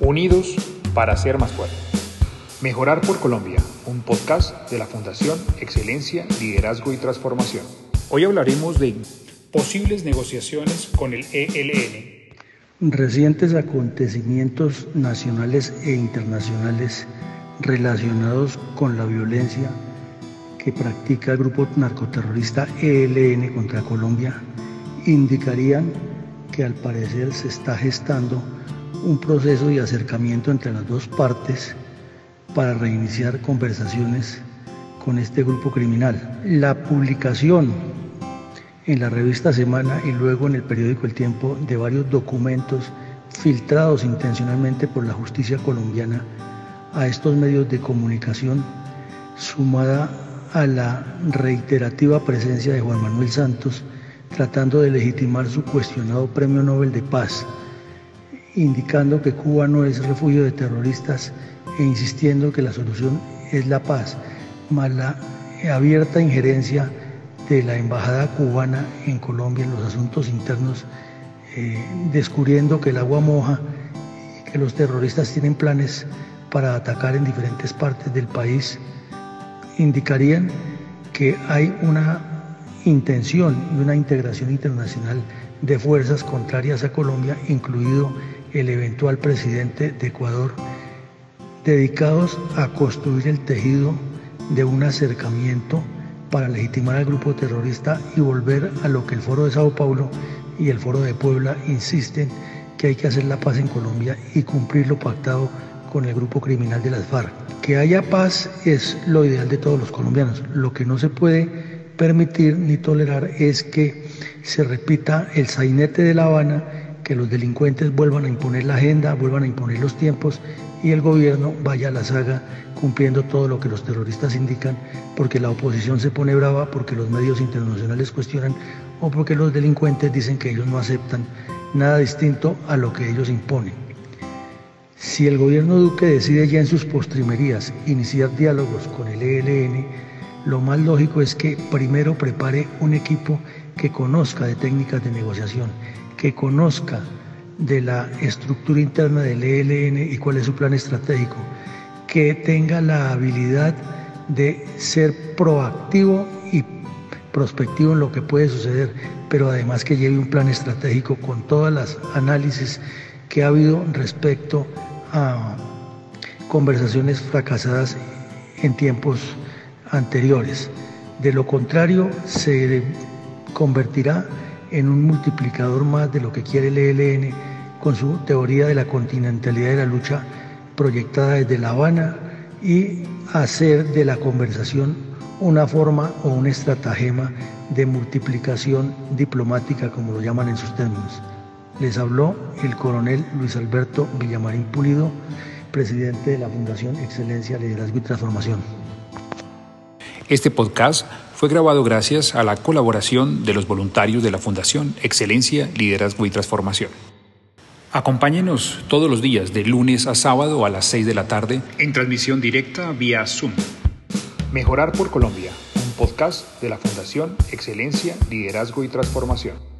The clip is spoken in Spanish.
Unidos para ser más fuertes. Mejorar por Colombia, un podcast de la Fundación Excelencia, Liderazgo y Transformación. Hoy hablaremos de posibles negociaciones con el ELN. Recientes acontecimientos nacionales e internacionales relacionados con la violencia que practica el grupo narcoterrorista ELN contra Colombia indicarían que al parecer se está gestando un proceso de acercamiento entre las dos partes para reiniciar conversaciones con este grupo criminal. La publicación en la revista Semana y luego en el periódico El Tiempo de varios documentos filtrados intencionalmente por la justicia colombiana a estos medios de comunicación, sumada a la reiterativa presencia de Juan Manuel Santos tratando de legitimar su cuestionado Premio Nobel de Paz, indicando que Cuba no es refugio de terroristas e insistiendo que la solución es la paz, más la abierta injerencia de la embajada cubana en Colombia en los asuntos internos, eh, descubriendo que el agua moja y que los terroristas tienen planes para atacar en diferentes partes del país indicarían que hay una intención y una integración internacional de fuerzas contrarias a Colombia, incluido el eventual presidente de Ecuador, dedicados a construir el tejido de un acercamiento para legitimar al grupo terrorista y volver a lo que el Foro de Sao Paulo y el Foro de Puebla insisten que hay que hacer la paz en Colombia y cumplir lo pactado con el grupo criminal de las FARC. Que haya paz es lo ideal de todos los colombianos. Lo que no se puede permitir ni tolerar es que se repita el sainete de La Habana, que los delincuentes vuelvan a imponer la agenda, vuelvan a imponer los tiempos y el gobierno vaya a la saga cumpliendo todo lo que los terroristas indican, porque la oposición se pone brava, porque los medios internacionales cuestionan o porque los delincuentes dicen que ellos no aceptan nada distinto a lo que ellos imponen. Si el gobierno Duque decide ya en sus postrimerías iniciar diálogos con el ELN, lo más lógico es que primero prepare un equipo que conozca de técnicas de negociación, que conozca de la estructura interna del ELN y cuál es su plan estratégico, que tenga la habilidad de ser proactivo y prospectivo en lo que puede suceder, pero además que lleve un plan estratégico con todas las análisis que ha habido respecto a conversaciones fracasadas en tiempos anteriores. De lo contrario, se convertirá en un multiplicador más de lo que quiere el ELN con su teoría de la continentalidad de la lucha proyectada desde La Habana y hacer de la conversación una forma o un estratagema de multiplicación diplomática, como lo llaman en sus términos. Les habló el coronel Luis Alberto Villamarín Pulido, presidente de la Fundación Excelencia, Liderazgo y Transformación. Este podcast fue grabado gracias a la colaboración de los voluntarios de la Fundación Excelencia, Liderazgo y Transformación. Acompáñenos todos los días de lunes a sábado a las 6 de la tarde en transmisión directa vía Zoom. Mejorar por Colombia, un podcast de la Fundación Excelencia, Liderazgo y Transformación.